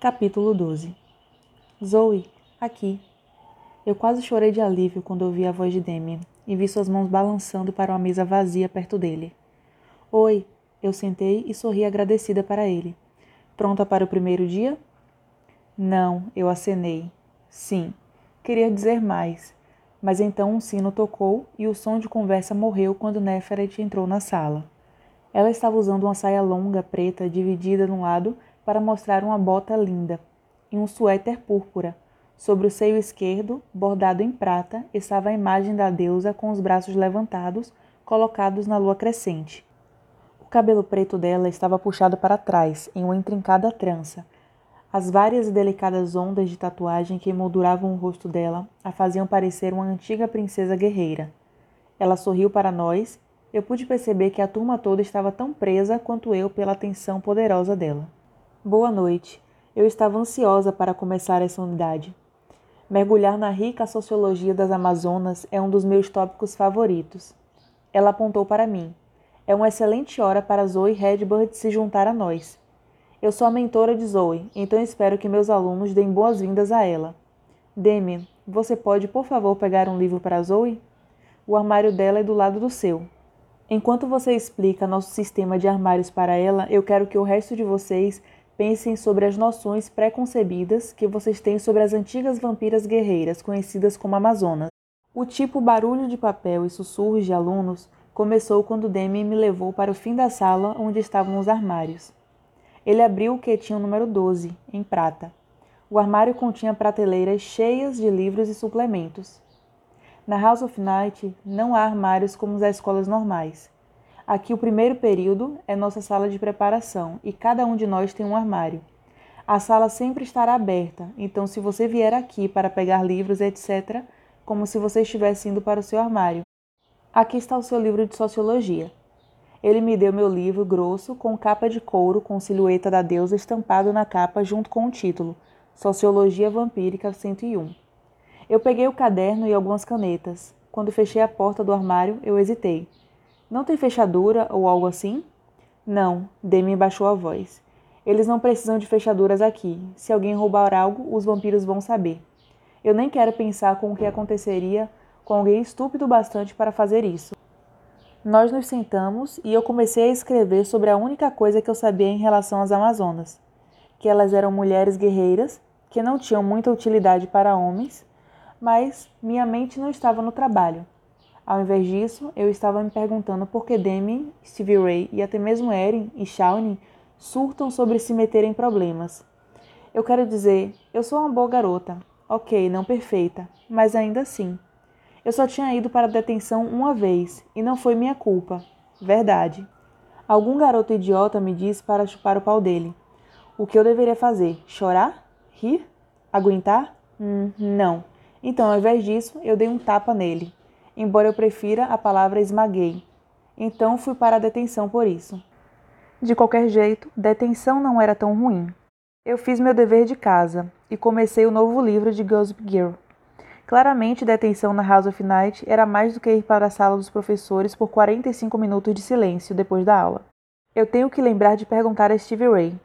Capítulo 12 Zoe, aqui. Eu quase chorei de alívio quando ouvi a voz de Damien e vi suas mãos balançando para uma mesa vazia perto dele. Oi, eu sentei e sorri agradecida para ele. Pronta para o primeiro dia? Não, eu acenei. Sim, queria dizer mais, mas então um sino tocou e o som de conversa morreu quando Neferet entrou na sala. Ela estava usando uma saia longa preta dividida no lado para mostrar uma bota linda e um suéter púrpura. Sobre o seio esquerdo, bordado em prata, estava a imagem da deusa com os braços levantados, colocados na lua crescente. O cabelo preto dela estava puxado para trás, em uma intrincada trança. As várias e delicadas ondas de tatuagem que emolduravam o rosto dela a faziam parecer uma antiga princesa guerreira. Ela sorriu para nós. Eu pude perceber que a turma toda estava tão presa quanto eu pela atenção poderosa dela. Boa noite. Eu estava ansiosa para começar essa unidade. Mergulhar na rica sociologia das Amazonas é um dos meus tópicos favoritos. Ela apontou para mim. É uma excelente hora para Zoe Redbird se juntar a nós. Eu sou a mentora de Zoe, então espero que meus alunos deem boas-vindas a ela. Demi, você pode, por favor, pegar um livro para Zoe? O armário dela é do lado do seu. Enquanto você explica nosso sistema de armários para ela, eu quero que o resto de vocês Pensem sobre as noções pré-concebidas que vocês têm sobre as antigas vampiras guerreiras, conhecidas como Amazonas. O tipo barulho de papel e sussurros de alunos começou quando Demi me levou para o fim da sala onde estavam os armários. Ele abriu o que tinha o número 12, em prata. O armário continha prateleiras cheias de livros e suplementos. Na House of Night não há armários como as escolas normais. Aqui o primeiro período é nossa sala de preparação e cada um de nós tem um armário. A sala sempre estará aberta, então se você vier aqui para pegar livros, etc., como se você estivesse indo para o seu armário. Aqui está o seu livro de sociologia. Ele me deu meu livro grosso com capa de couro com silhueta da deusa estampado na capa junto com o título Sociologia Vampírica 101. Eu peguei o caderno e algumas canetas. Quando fechei a porta do armário, eu hesitei. Não tem fechadura ou algo assim? Não, Demi baixou a voz. Eles não precisam de fechaduras aqui. Se alguém roubar algo, os vampiros vão saber. Eu nem quero pensar com o que aconteceria com alguém estúpido bastante para fazer isso. Nós nos sentamos e eu comecei a escrever sobre a única coisa que eu sabia em relação às Amazonas: que elas eram mulheres guerreiras, que não tinham muita utilidade para homens, mas minha mente não estava no trabalho. Ao invés disso, eu estava me perguntando por que Demi, Stevie Ray e até mesmo Erin e Shawnee surtam sobre se meter em problemas. Eu quero dizer, eu sou uma boa garota. Ok, não perfeita, mas ainda assim. Eu só tinha ido para a detenção uma vez e não foi minha culpa. Verdade. Algum garoto idiota me disse para chupar o pau dele. O que eu deveria fazer? Chorar? Rir? Aguentar? Hum, não. Então, ao invés disso, eu dei um tapa nele embora eu prefira a palavra esmaguei. Então fui para a detenção por isso. De qualquer jeito, detenção não era tão ruim. Eu fiz meu dever de casa e comecei o novo livro de Gossip Girl. Claramente, detenção na House of Night era mais do que ir para a sala dos professores por 45 minutos de silêncio depois da aula. Eu tenho que lembrar de perguntar a Stevie Ray.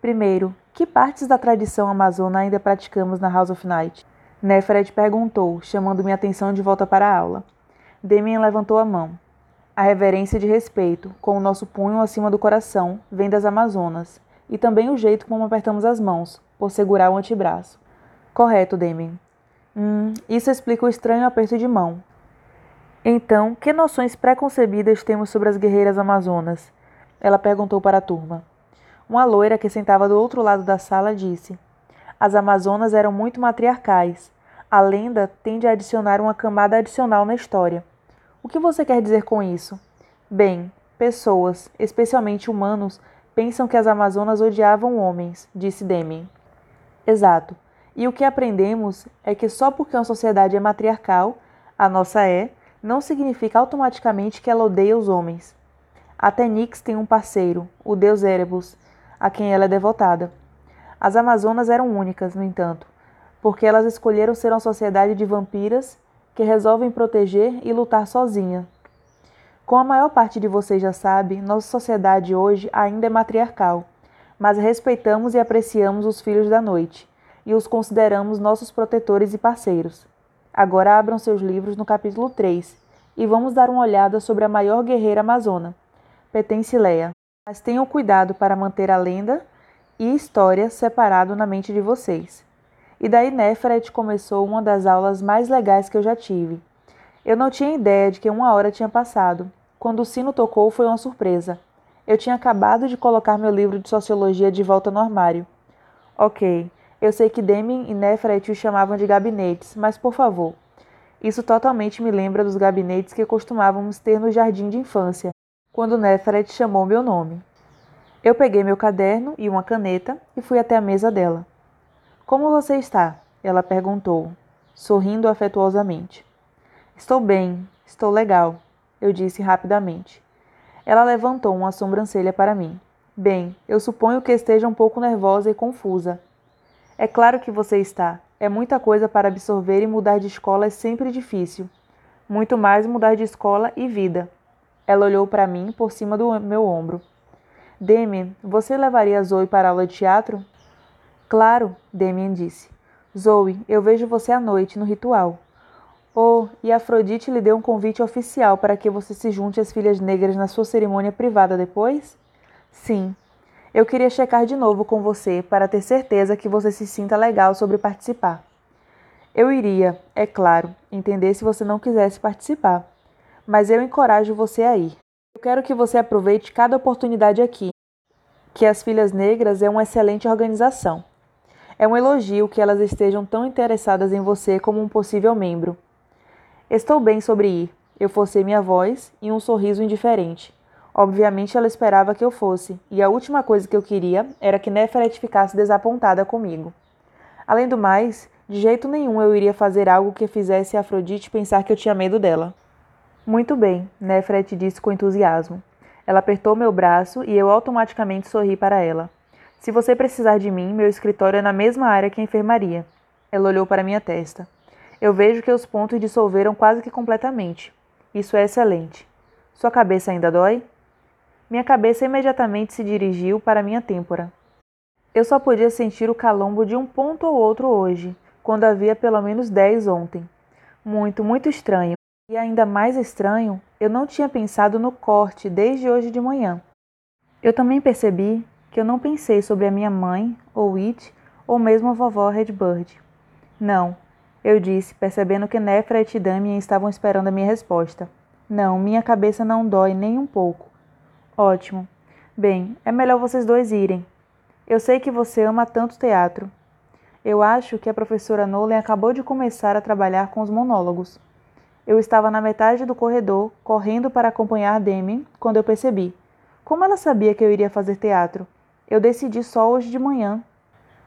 Primeiro, que partes da tradição amazona ainda praticamos na House of Night? Neferet perguntou, chamando minha atenção de volta para a aula. Demian levantou a mão. A reverência de respeito, com o nosso punho acima do coração, vem das Amazonas, e também o jeito como apertamos as mãos, por segurar o antebraço. Correto, Demian. Hum, isso explica o estranho aperto de mão. Então, que noções preconcebidas temos sobre as guerreiras amazonas? Ela perguntou para a turma. Uma loira que sentava do outro lado da sala disse: as Amazonas eram muito matriarcais. A lenda tende a adicionar uma camada adicional na história. O que você quer dizer com isso? Bem, pessoas, especialmente humanos, pensam que as Amazonas odiavam homens, disse Demi. Exato. E o que aprendemos é que só porque uma sociedade é matriarcal, a nossa é, não significa automaticamente que ela odeia os homens. Até Nix tem um parceiro, o deus Erebus, a quem ela é devotada. As Amazonas eram únicas, no entanto, porque elas escolheram ser uma sociedade de vampiras que resolvem proteger e lutar sozinha. Como a maior parte de vocês já sabe, nossa sociedade hoje ainda é matriarcal, mas respeitamos e apreciamos os filhos da noite e os consideramos nossos protetores e parceiros. Agora abram seus livros no capítulo 3 e vamos dar uma olhada sobre a maior guerreira amazona, Petencileia. Mas tenham cuidado para manter a lenda e história separado na mente de vocês. E daí Nefret começou uma das aulas mais legais que eu já tive. Eu não tinha ideia de que uma hora tinha passado. Quando o sino tocou, foi uma surpresa. Eu tinha acabado de colocar meu livro de sociologia de volta no armário. Ok, eu sei que Deming e Nefret o chamavam de gabinetes, mas por favor. Isso totalmente me lembra dos gabinetes que costumávamos ter no jardim de infância, quando Nefret chamou meu nome. Eu peguei meu caderno e uma caneta e fui até a mesa dela. Como você está? Ela perguntou, sorrindo afetuosamente. Estou bem, estou legal, eu disse rapidamente. Ela levantou uma sobrancelha para mim. Bem, eu suponho que esteja um pouco nervosa e confusa. É claro que você está. É muita coisa para absorver e mudar de escola é sempre difícil. Muito mais mudar de escola e vida. Ela olhou para mim por cima do meu ombro. Damien, você levaria Zoe para a aula de teatro? Claro, Damien disse. Zoe, eu vejo você à noite no ritual. Oh, e Afrodite lhe deu um convite oficial para que você se junte às filhas negras na sua cerimônia privada depois? Sim. Eu queria checar de novo com você para ter certeza que você se sinta legal sobre participar. Eu iria, é claro, entender se você não quisesse participar. Mas eu encorajo você a ir. Eu quero que você aproveite cada oportunidade aqui. Que as Filhas Negras é uma excelente organização. É um elogio que elas estejam tão interessadas em você como um possível membro. Estou bem sobre ir. Eu forcei minha voz e um sorriso indiferente. Obviamente ela esperava que eu fosse, e a última coisa que eu queria era que Neferet ficasse desapontada comigo. Além do mais, de jeito nenhum eu iria fazer algo que fizesse Afrodite pensar que eu tinha medo dela. Muito bem, Nefret disse com entusiasmo. Ela apertou meu braço e eu automaticamente sorri para ela. Se você precisar de mim, meu escritório é na mesma área que a enfermaria. Ela olhou para minha testa. Eu vejo que os pontos dissolveram quase que completamente. Isso é excelente. Sua cabeça ainda dói? Minha cabeça imediatamente se dirigiu para minha têmpora. Eu só podia sentir o calombo de um ponto ou outro hoje, quando havia pelo menos dez ontem. Muito, muito estranho. E ainda mais estranho, eu não tinha pensado no corte desde hoje de manhã. Eu também percebi que eu não pensei sobre a minha mãe, ou It, ou mesmo a vovó Redbird. Não, eu disse, percebendo que Nefret e Damien estavam esperando a minha resposta. Não, minha cabeça não dói nem um pouco. Ótimo. Bem, é melhor vocês dois irem. Eu sei que você ama tanto teatro. Eu acho que a professora Nolan acabou de começar a trabalhar com os monólogos. Eu estava na metade do corredor, correndo para acompanhar Demi, quando eu percebi. Como ela sabia que eu iria fazer teatro? Eu decidi só hoje de manhã.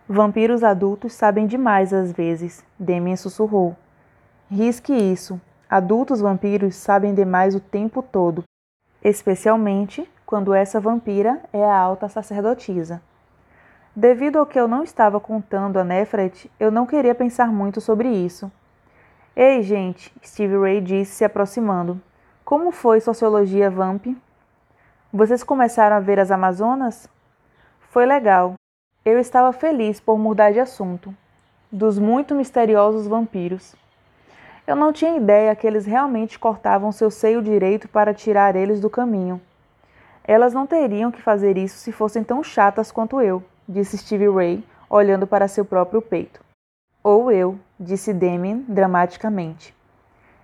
Vampiros adultos sabem demais às vezes, Demian sussurrou. Risque isso. Adultos vampiros sabem demais o tempo todo, especialmente quando essa vampira é a alta sacerdotisa. Devido ao que eu não estava contando a Nefret, eu não queria pensar muito sobre isso. Ei, gente, Steve Ray disse se aproximando. Como foi Sociologia Vamp? Vocês começaram a ver as Amazonas? Foi legal. Eu estava feliz por mudar de assunto. Dos muito misteriosos vampiros. Eu não tinha ideia que eles realmente cortavam seu seio direito para tirar eles do caminho. Elas não teriam que fazer isso se fossem tão chatas quanto eu, disse Stevie Ray, olhando para seu próprio peito. Ou eu, disse Damien dramaticamente.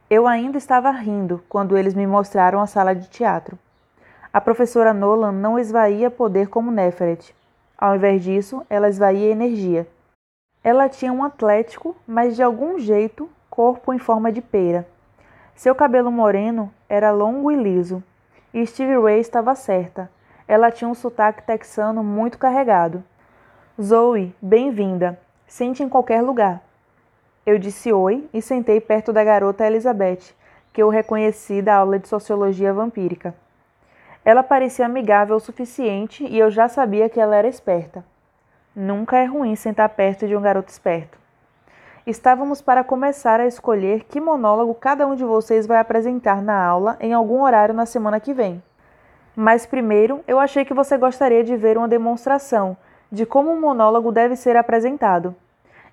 Eu ainda estava rindo quando eles me mostraram a sala de teatro. A professora Nolan não esvaía poder como Neferet, ao invés disso, ela esvaía energia. Ela tinha um atlético, mas de algum jeito, corpo em forma de pera. Seu cabelo moreno era longo e liso. E Stevie Ray estava certa. Ela tinha um sotaque texano muito carregado. Zoe, bem-vinda. Sente em qualquer lugar. Eu disse oi e sentei perto da garota Elizabeth, que eu reconheci da aula de sociologia vampírica. Ela parecia amigável o suficiente e eu já sabia que ela era esperta. Nunca é ruim sentar perto de um garoto esperto. Estávamos para começar a escolher que monólogo cada um de vocês vai apresentar na aula em algum horário na semana que vem. Mas primeiro, eu achei que você gostaria de ver uma demonstração de como um monólogo deve ser apresentado.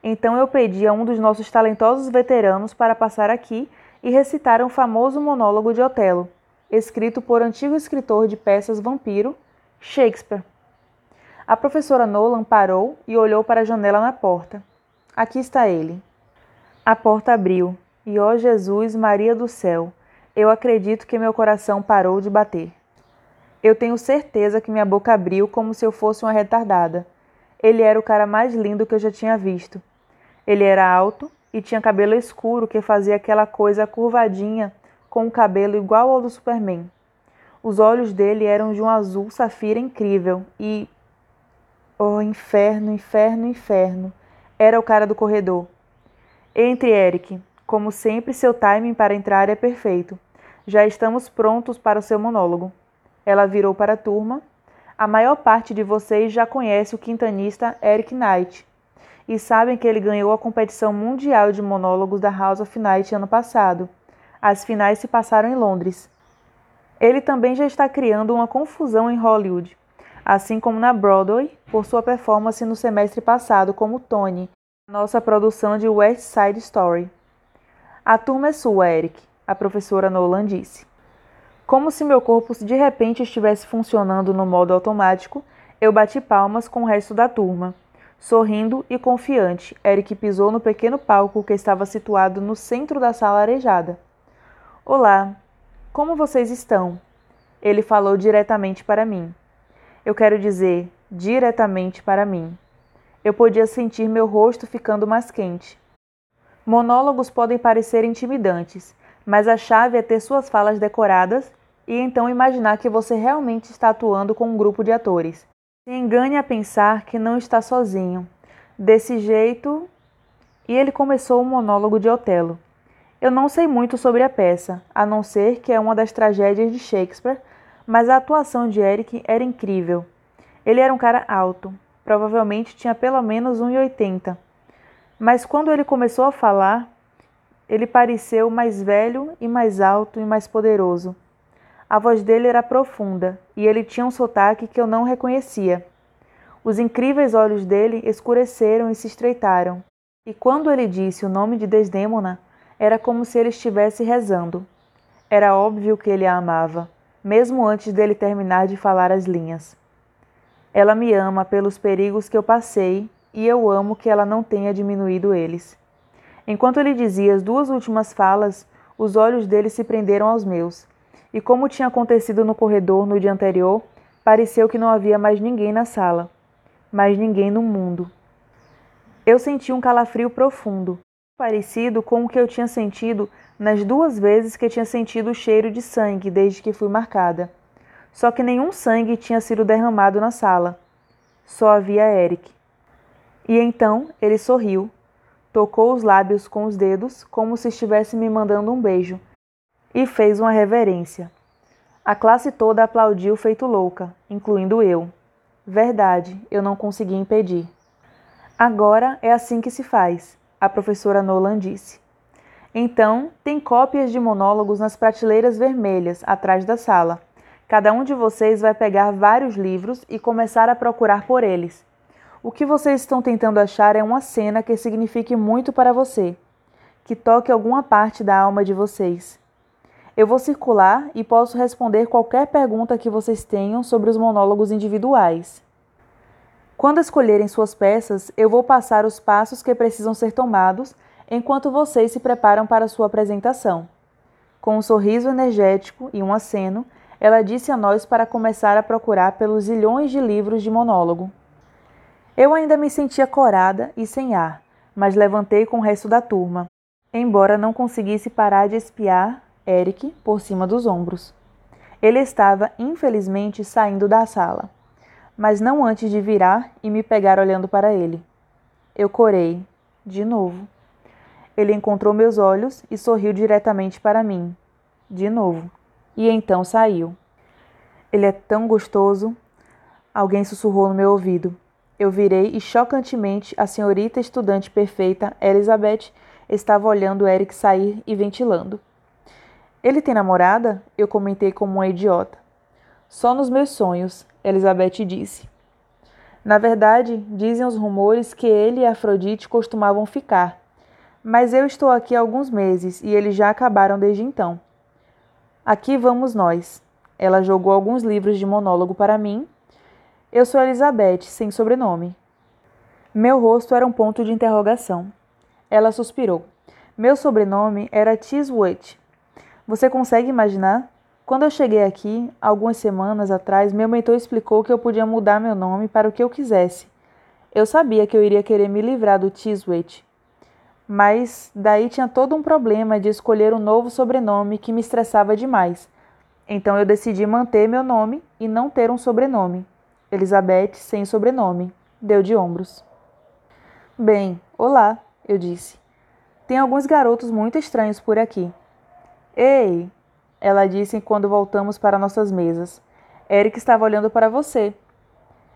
Então eu pedi a um dos nossos talentosos veteranos para passar aqui e recitar um famoso monólogo de Otelo, escrito por antigo escritor de peças vampiro, Shakespeare. A professora Nolan parou e olhou para a janela na porta. Aqui está ele. A porta abriu, e ó Jesus, Maria do céu, eu acredito que meu coração parou de bater. Eu tenho certeza que minha boca abriu como se eu fosse uma retardada. Ele era o cara mais lindo que eu já tinha visto. Ele era alto e tinha cabelo escuro que fazia aquela coisa curvadinha com um cabelo igual ao do Superman. Os olhos dele eram de um azul safira incrível e. Oh, inferno, inferno, inferno! Era o cara do corredor. Entre, Eric. Como sempre, seu timing para entrar é perfeito. Já estamos prontos para o seu monólogo. Ela virou para a turma. A maior parte de vocês já conhece o quintanista Eric Knight e sabem que ele ganhou a competição mundial de monólogos da House of Night ano passado. As finais se passaram em Londres. Ele também já está criando uma confusão em Hollywood, assim como na Broadway, por sua performance no semestre passado como Tony, nossa produção de West Side Story. A turma é sua, Eric, a professora Nolan disse. Como se meu corpo de repente estivesse funcionando no modo automático, eu bati palmas com o resto da turma. Sorrindo e confiante, Eric pisou no pequeno palco que estava situado no centro da sala arejada. Olá, como vocês estão? Ele falou diretamente para mim. Eu quero dizer, diretamente para mim. Eu podia sentir meu rosto ficando mais quente. Monólogos podem parecer intimidantes, mas a chave é ter suas falas decoradas e então imaginar que você realmente está atuando com um grupo de atores. Se engane a pensar que não está sozinho. Desse jeito. E ele começou o monólogo de Otelo. Eu não sei muito sobre a peça, a não ser que é uma das tragédias de Shakespeare, mas a atuação de Eric era incrível. Ele era um cara alto, provavelmente tinha pelo menos 1,80. Mas quando ele começou a falar, ele pareceu mais velho e mais alto e mais poderoso. A voz dele era profunda e ele tinha um sotaque que eu não reconhecia. Os incríveis olhos dele escureceram e se estreitaram. E quando ele disse o nome de Desdêmona, era como se ele estivesse rezando. Era óbvio que ele a amava, mesmo antes dele terminar de falar as linhas. Ela me ama pelos perigos que eu passei e eu amo que ela não tenha diminuído eles. Enquanto ele dizia as duas últimas falas, os olhos dele se prenderam aos meus e como tinha acontecido no corredor no dia anterior, pareceu que não havia mais ninguém na sala, mais ninguém no mundo. Eu senti um calafrio profundo, parecido com o que eu tinha sentido nas duas vezes que tinha sentido o cheiro de sangue desde que fui marcada. Só que nenhum sangue tinha sido derramado na sala. Só havia Eric. E então ele sorriu, tocou os lábios com os dedos como se estivesse me mandando um beijo e fez uma reverência. A classe toda aplaudiu feito louca, incluindo eu. Verdade, eu não consegui impedir. Agora é assim que se faz, a professora Nolan disse. Então, tem cópias de monólogos nas prateleiras vermelhas atrás da sala. Cada um de vocês vai pegar vários livros e começar a procurar por eles. O que vocês estão tentando achar é uma cena que signifique muito para você, que toque alguma parte da alma de vocês. Eu vou circular e posso responder qualquer pergunta que vocês tenham sobre os monólogos individuais. Quando escolherem suas peças, eu vou passar os passos que precisam ser tomados enquanto vocês se preparam para sua apresentação. Com um sorriso energético e um aceno, ela disse a nós para começar a procurar pelos zilhões de livros de monólogo. Eu ainda me sentia corada e sem ar, mas levantei com o resto da turma, embora não conseguisse parar de espiar Eric por cima dos ombros. Ele estava, infelizmente, saindo da sala, mas não antes de virar e me pegar olhando para ele. Eu corei, de novo. Ele encontrou meus olhos e sorriu diretamente para mim, de novo, e então saiu. Ele é tão gostoso. Alguém sussurrou no meu ouvido. Eu virei e chocantemente a senhorita estudante perfeita, Elizabeth, estava olhando Eric sair e ventilando. Ele tem namorada? Eu comentei como uma idiota. Só nos meus sonhos, Elizabeth disse. Na verdade, dizem os rumores que ele e Afrodite costumavam ficar. Mas eu estou aqui há alguns meses e eles já acabaram desde então. Aqui vamos nós. Ela jogou alguns livros de monólogo para mim. Eu sou Elizabeth, sem sobrenome. Meu rosto era um ponto de interrogação. Ela suspirou. Meu sobrenome era Chiswood. Você consegue imaginar? Quando eu cheguei aqui, algumas semanas atrás, meu mentor explicou que eu podia mudar meu nome para o que eu quisesse. Eu sabia que eu iria querer me livrar do Chiswet, mas daí tinha todo um problema de escolher um novo sobrenome que me estressava demais. Então eu decidi manter meu nome e não ter um sobrenome. Elizabeth sem sobrenome. Deu de ombros. Bem, olá, eu disse. Tem alguns garotos muito estranhos por aqui. Ei, ela disse quando voltamos para nossas mesas. Eric estava olhando para você.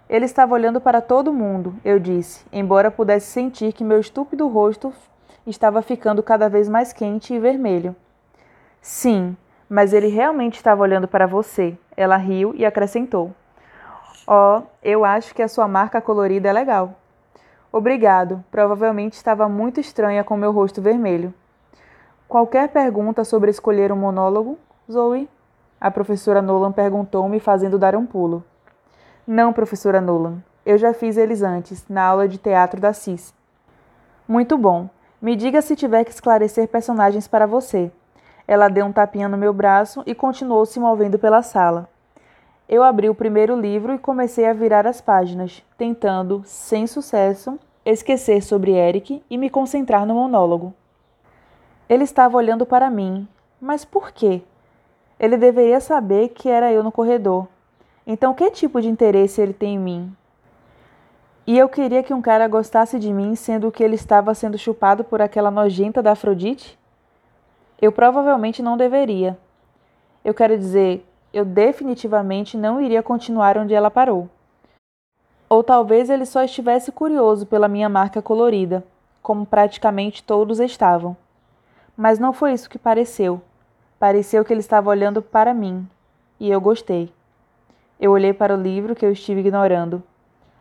Ele estava olhando para todo mundo, eu disse, embora pudesse sentir que meu estúpido rosto estava ficando cada vez mais quente e vermelho. Sim, mas ele realmente estava olhando para você. Ela riu e acrescentou: Oh, eu acho que a sua marca colorida é legal. Obrigado. Provavelmente estava muito estranha com meu rosto vermelho. Qualquer pergunta sobre escolher um monólogo? Zoe? A professora Nolan perguntou-me, fazendo dar um pulo. Não, professora Nolan. Eu já fiz eles antes, na aula de teatro da CIS. Muito bom. Me diga se tiver que esclarecer personagens para você. Ela deu um tapinha no meu braço e continuou se movendo pela sala. Eu abri o primeiro livro e comecei a virar as páginas, tentando, sem sucesso, esquecer sobre Eric e me concentrar no monólogo. Ele estava olhando para mim. Mas por quê? Ele deveria saber que era eu no corredor. Então, que tipo de interesse ele tem em mim? E eu queria que um cara gostasse de mim, sendo que ele estava sendo chupado por aquela nojenta da Afrodite? Eu provavelmente não deveria. Eu quero dizer, eu definitivamente não iria continuar onde ela parou. Ou talvez ele só estivesse curioso pela minha marca colorida, como praticamente todos estavam. Mas não foi isso que pareceu. Pareceu que ele estava olhando para mim, e eu gostei. Eu olhei para o livro que eu estive ignorando.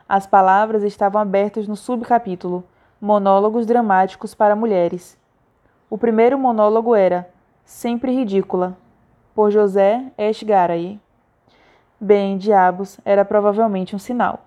As palavras estavam abertas no subcapítulo Monólogos Dramáticos para Mulheres. O primeiro monólogo era Sempre Ridícula, por José Esgaray. Bem, diabos, era provavelmente um sinal.